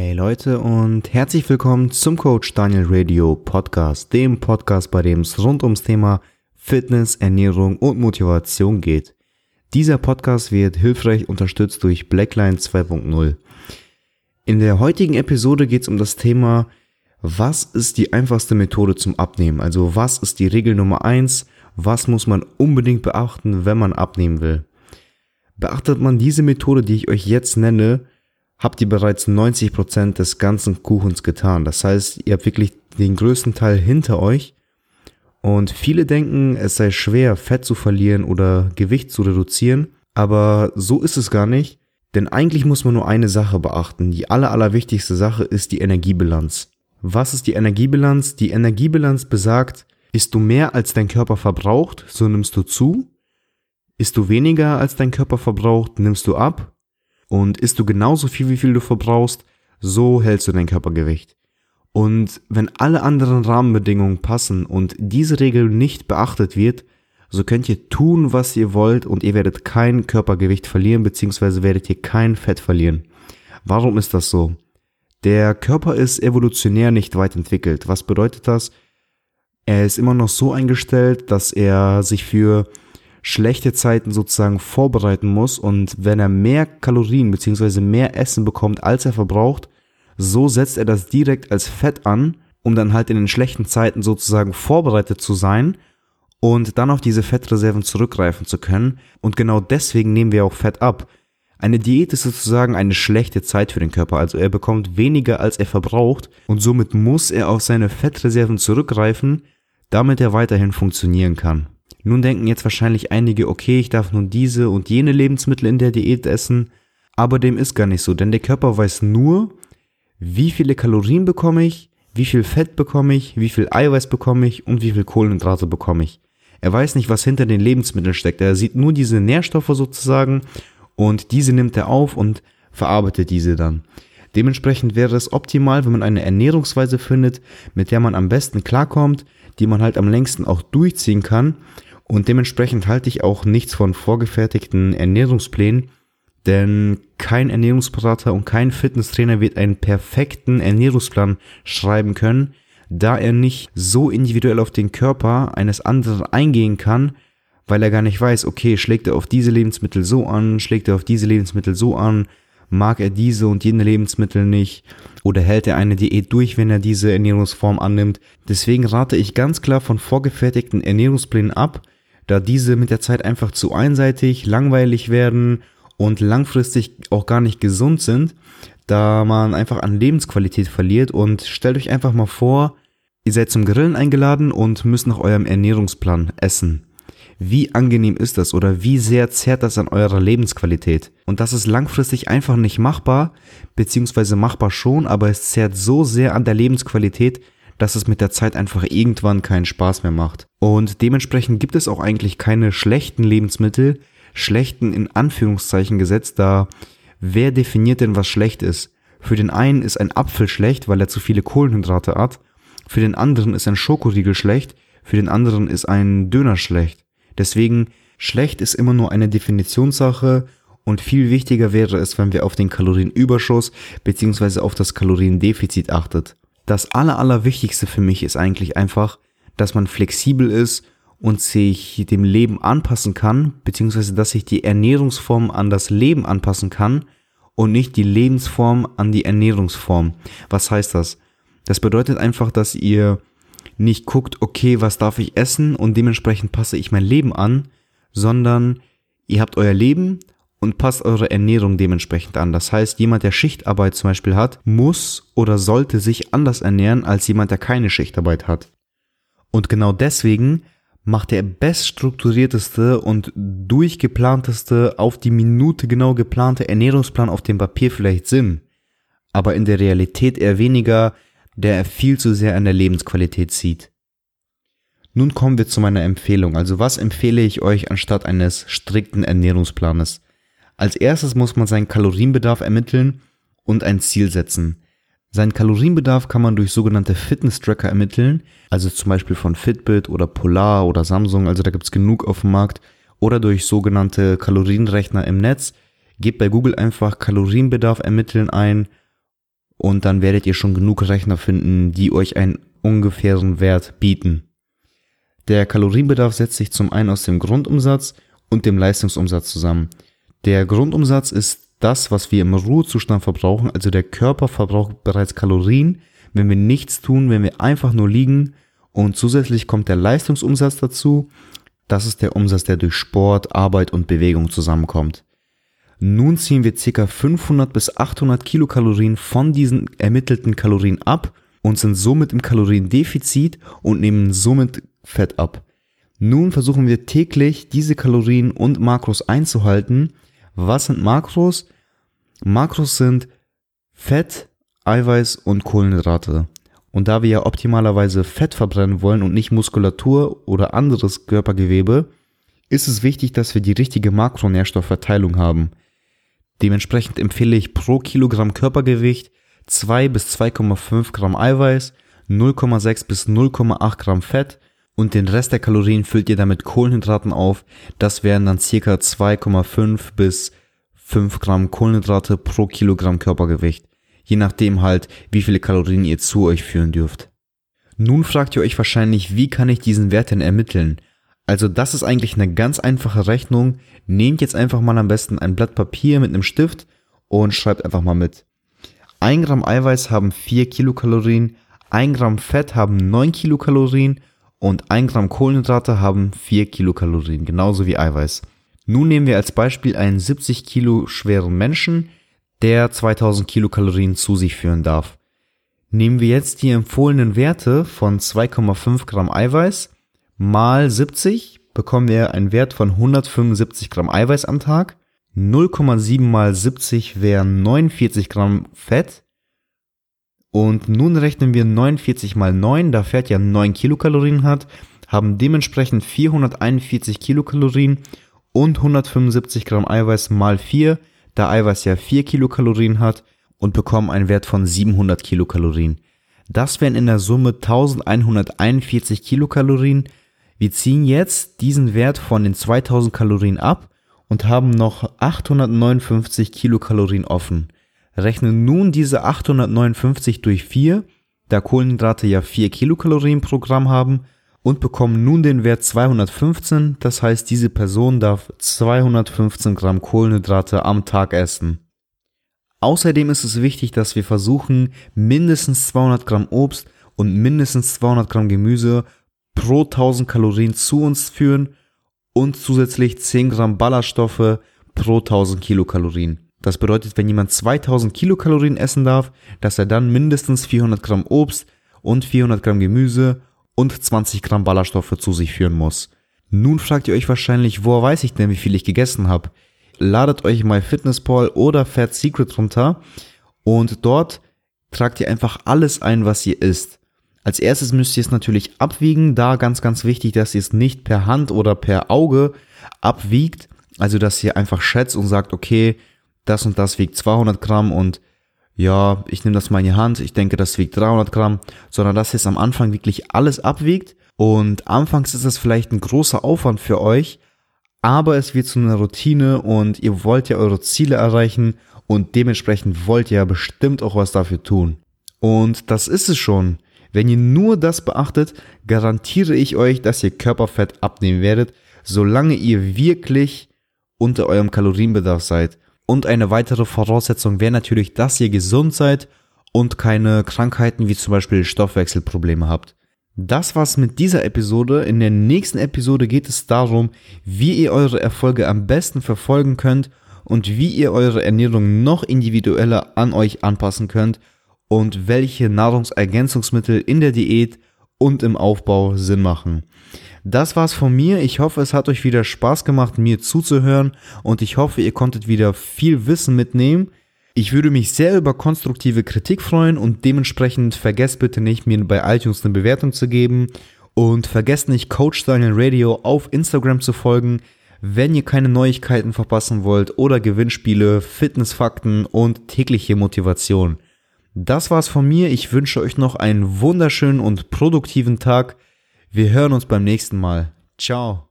Hey Leute und herzlich willkommen zum Coach Daniel Radio Podcast, dem Podcast, bei dem es rund ums Thema Fitness, Ernährung und Motivation geht. Dieser Podcast wird hilfreich unterstützt durch Blackline 2.0. In der heutigen Episode geht es um das Thema, was ist die einfachste Methode zum Abnehmen? Also was ist die Regel Nummer eins? Was muss man unbedingt beachten, wenn man abnehmen will? Beachtet man diese Methode, die ich euch jetzt nenne, habt ihr bereits 90% des ganzen Kuchens getan. Das heißt, ihr habt wirklich den größten Teil hinter euch. Und viele denken, es sei schwer, Fett zu verlieren oder Gewicht zu reduzieren. Aber so ist es gar nicht. Denn eigentlich muss man nur eine Sache beachten. Die aller, allerwichtigste Sache ist die Energiebilanz. Was ist die Energiebilanz? Die Energiebilanz besagt, isst du mehr als dein Körper verbraucht, so nimmst du zu. Isst du weniger als dein Körper verbraucht, nimmst du ab. Und isst du genauso viel, wie viel du verbrauchst, so hältst du dein Körpergewicht. Und wenn alle anderen Rahmenbedingungen passen und diese Regel nicht beachtet wird, so könnt ihr tun, was ihr wollt und ihr werdet kein Körpergewicht verlieren, beziehungsweise werdet ihr kein Fett verlieren. Warum ist das so? Der Körper ist evolutionär nicht weit entwickelt. Was bedeutet das? Er ist immer noch so eingestellt, dass er sich für schlechte Zeiten sozusagen vorbereiten muss und wenn er mehr Kalorien bzw. mehr Essen bekommt, als er verbraucht, so setzt er das direkt als Fett an, um dann halt in den schlechten Zeiten sozusagen vorbereitet zu sein und dann auf diese Fettreserven zurückgreifen zu können. Und genau deswegen nehmen wir auch Fett ab. Eine Diät ist sozusagen eine schlechte Zeit für den Körper, also er bekommt weniger als er verbraucht und somit muss er auf seine Fettreserven zurückgreifen, damit er weiterhin funktionieren kann. Nun denken jetzt wahrscheinlich einige, okay, ich darf nun diese und jene Lebensmittel in der Diät essen, aber dem ist gar nicht so, denn der Körper weiß nur, wie viele Kalorien bekomme ich, wie viel Fett bekomme ich, wie viel Eiweiß bekomme ich und wie viel Kohlenhydrate bekomme ich. Er weiß nicht, was hinter den Lebensmitteln steckt. Er sieht nur diese Nährstoffe sozusagen und diese nimmt er auf und verarbeitet diese dann. Dementsprechend wäre es optimal, wenn man eine Ernährungsweise findet, mit der man am besten klarkommt, die man halt am längsten auch durchziehen kann und dementsprechend halte ich auch nichts von vorgefertigten Ernährungsplänen, denn kein Ernährungsberater und kein Fitnesstrainer wird einen perfekten Ernährungsplan schreiben können, da er nicht so individuell auf den Körper eines anderen eingehen kann, weil er gar nicht weiß, okay, schlägt er auf diese Lebensmittel so an, schlägt er auf diese Lebensmittel so an, mag er diese und jene Lebensmittel nicht oder hält er eine Diät durch, wenn er diese Ernährungsform annimmt. Deswegen rate ich ganz klar von vorgefertigten Ernährungsplänen ab, da diese mit der Zeit einfach zu einseitig, langweilig werden und langfristig auch gar nicht gesund sind, da man einfach an Lebensqualität verliert und stellt euch einfach mal vor, ihr seid zum Grillen eingeladen und müsst nach eurem Ernährungsplan essen. Wie angenehm ist das oder wie sehr zerrt das an eurer Lebensqualität? Und das ist langfristig einfach nicht machbar, beziehungsweise machbar schon, aber es zerrt so sehr an der Lebensqualität, dass es mit der Zeit einfach irgendwann keinen Spaß mehr macht. Und dementsprechend gibt es auch eigentlich keine schlechten Lebensmittel, schlechten in Anführungszeichen gesetzt, da wer definiert denn, was schlecht ist? Für den einen ist ein Apfel schlecht, weil er zu viele Kohlenhydrate hat. Für den anderen ist ein Schokoriegel schlecht. Für den anderen ist ein Döner schlecht. Deswegen, schlecht ist immer nur eine Definitionssache und viel wichtiger wäre es, wenn wir auf den Kalorienüberschuss bzw. auf das Kaloriendefizit achtet das Aller, Allerwichtigste für mich ist eigentlich einfach, dass man flexibel ist und sich dem Leben anpassen kann, beziehungsweise dass sich die Ernährungsform an das Leben anpassen kann und nicht die Lebensform an die Ernährungsform. Was heißt das? Das bedeutet einfach, dass ihr nicht guckt, okay, was darf ich essen und dementsprechend passe ich mein Leben an, sondern ihr habt euer Leben und passt eure Ernährung dementsprechend an. Das heißt, jemand, der Schichtarbeit zum Beispiel hat, muss oder sollte sich anders ernähren als jemand, der keine Schichtarbeit hat. Und genau deswegen macht der beststrukturierteste und durchgeplanteste, auf die Minute genau geplante Ernährungsplan auf dem Papier vielleicht Sinn, aber in der Realität eher weniger, der er viel zu sehr an der Lebensqualität zieht. Nun kommen wir zu meiner Empfehlung. Also was empfehle ich euch anstatt eines strikten Ernährungsplanes? Als erstes muss man seinen Kalorienbedarf ermitteln und ein Ziel setzen. Seinen Kalorienbedarf kann man durch sogenannte Fitness-Tracker ermitteln, also zum Beispiel von Fitbit oder Polar oder Samsung, also da gibt's genug auf dem Markt, oder durch sogenannte Kalorienrechner im Netz. Gebt bei Google einfach Kalorienbedarf ermitteln ein und dann werdet ihr schon genug Rechner finden, die euch einen ungefähren Wert bieten. Der Kalorienbedarf setzt sich zum einen aus dem Grundumsatz und dem Leistungsumsatz zusammen. Der Grundumsatz ist das, was wir im Ruhezustand verbrauchen, also der Körper verbraucht bereits Kalorien, wenn wir nichts tun, wenn wir einfach nur liegen und zusätzlich kommt der Leistungsumsatz dazu. Das ist der Umsatz, der durch Sport, Arbeit und Bewegung zusammenkommt. Nun ziehen wir ca. 500 bis 800 Kilokalorien von diesen ermittelten Kalorien ab und sind somit im Kaloriendefizit und nehmen somit Fett ab. Nun versuchen wir täglich diese Kalorien und Makros einzuhalten. Was sind Makros? Makros sind Fett, Eiweiß und Kohlenhydrate. Und da wir ja optimalerweise Fett verbrennen wollen und nicht Muskulatur oder anderes Körpergewebe, ist es wichtig, dass wir die richtige Makronährstoffverteilung haben. Dementsprechend empfehle ich pro Kilogramm Körpergewicht 2 bis 2,5 Gramm Eiweiß, 0,6 bis 0,8 Gramm Fett und den Rest der Kalorien füllt ihr damit Kohlenhydraten auf. Das wären dann circa 2,5 bis 5 Gramm Kohlenhydrate pro Kilogramm Körpergewicht. Je nachdem halt, wie viele Kalorien ihr zu euch führen dürft. Nun fragt ihr euch wahrscheinlich, wie kann ich diesen Wert denn ermitteln? Also das ist eigentlich eine ganz einfache Rechnung. Nehmt jetzt einfach mal am besten ein Blatt Papier mit einem Stift und schreibt einfach mal mit. 1 Gramm Eiweiß haben 4 Kilokalorien, 1 Gramm Fett haben 9 Kilokalorien und 1 Gramm Kohlenhydrate haben 4 Kilokalorien, genauso wie Eiweiß. Nun nehmen wir als Beispiel einen 70 Kilo schweren Menschen, der 2000 Kilokalorien zu sich führen darf. Nehmen wir jetzt die empfohlenen Werte von 2,5 Gramm Eiweiß mal 70 bekommen wir einen Wert von 175 Gramm Eiweiß am Tag. 0,7 mal 70 wären 49 Gramm Fett. Und nun rechnen wir 49 mal 9, da Fett ja 9 Kilokalorien hat, haben dementsprechend 441 Kilokalorien und 175 Gramm Eiweiß mal 4, da Eiweiß ja 4 Kilokalorien hat und bekommen einen Wert von 700 Kilokalorien. Das wären in der Summe 1141 Kilokalorien, wir ziehen jetzt diesen Wert von den 2000 Kalorien ab und haben noch 859 Kilokalorien offen. Rechnen nun diese 859 durch 4, da Kohlenhydrate ja 4 Kilokalorien pro Gramm haben und bekommen nun den Wert 215, das heißt diese Person darf 215 Gramm Kohlenhydrate am Tag essen. Außerdem ist es wichtig, dass wir versuchen, mindestens 200 Gramm Obst und mindestens 200 Gramm Gemüse pro 1000 Kalorien zu uns führen und zusätzlich 10 Gramm Ballaststoffe pro 1000 Kilokalorien. Das bedeutet, wenn jemand 2000 Kilokalorien essen darf, dass er dann mindestens 400 Gramm Obst und 400 Gramm Gemüse und 20 Gramm Ballaststoffe zu sich führen muss. Nun fragt ihr euch wahrscheinlich, woher weiß ich denn, wie viel ich gegessen habe? Ladet euch MyFitnessPal oder Fat Secret runter und dort tragt ihr einfach alles ein, was ihr isst. Als erstes müsst ihr es natürlich abwiegen. Da ganz, ganz wichtig, dass ihr es nicht per Hand oder per Auge abwiegt. Also, dass ihr einfach schätzt und sagt, okay, das und das wiegt 200 Gramm und ja, ich nehme das mal in die Hand, ich denke, das wiegt 300 Gramm, sondern dass ihr es am Anfang wirklich alles abwiegt. Und anfangs ist es vielleicht ein großer Aufwand für euch, aber es wird zu einer Routine und ihr wollt ja eure Ziele erreichen und dementsprechend wollt ihr ja bestimmt auch was dafür tun. Und das ist es schon. Wenn ihr nur das beachtet, garantiere ich euch, dass ihr Körperfett abnehmen werdet, solange ihr wirklich unter eurem Kalorienbedarf seid. Und eine weitere Voraussetzung wäre natürlich, dass ihr gesund seid und keine Krankheiten wie zum Beispiel Stoffwechselprobleme habt. Das war's mit dieser Episode. In der nächsten Episode geht es darum, wie ihr eure Erfolge am besten verfolgen könnt und wie ihr eure Ernährung noch individueller an euch anpassen könnt und welche Nahrungsergänzungsmittel in der Diät und im Aufbau Sinn machen. Das war's von mir. Ich hoffe, es hat euch wieder Spaß gemacht, mir zuzuhören und ich hoffe, ihr konntet wieder viel Wissen mitnehmen. Ich würde mich sehr über konstruktive Kritik freuen und dementsprechend vergesst bitte nicht, mir bei iTunes eine Bewertung zu geben und vergesst nicht, Coach Daniel Radio auf Instagram zu folgen, wenn ihr keine Neuigkeiten verpassen wollt oder Gewinnspiele, Fitnessfakten und tägliche Motivation. Das war's von mir. Ich wünsche euch noch einen wunderschönen und produktiven Tag. Wir hören uns beim nächsten Mal. Ciao.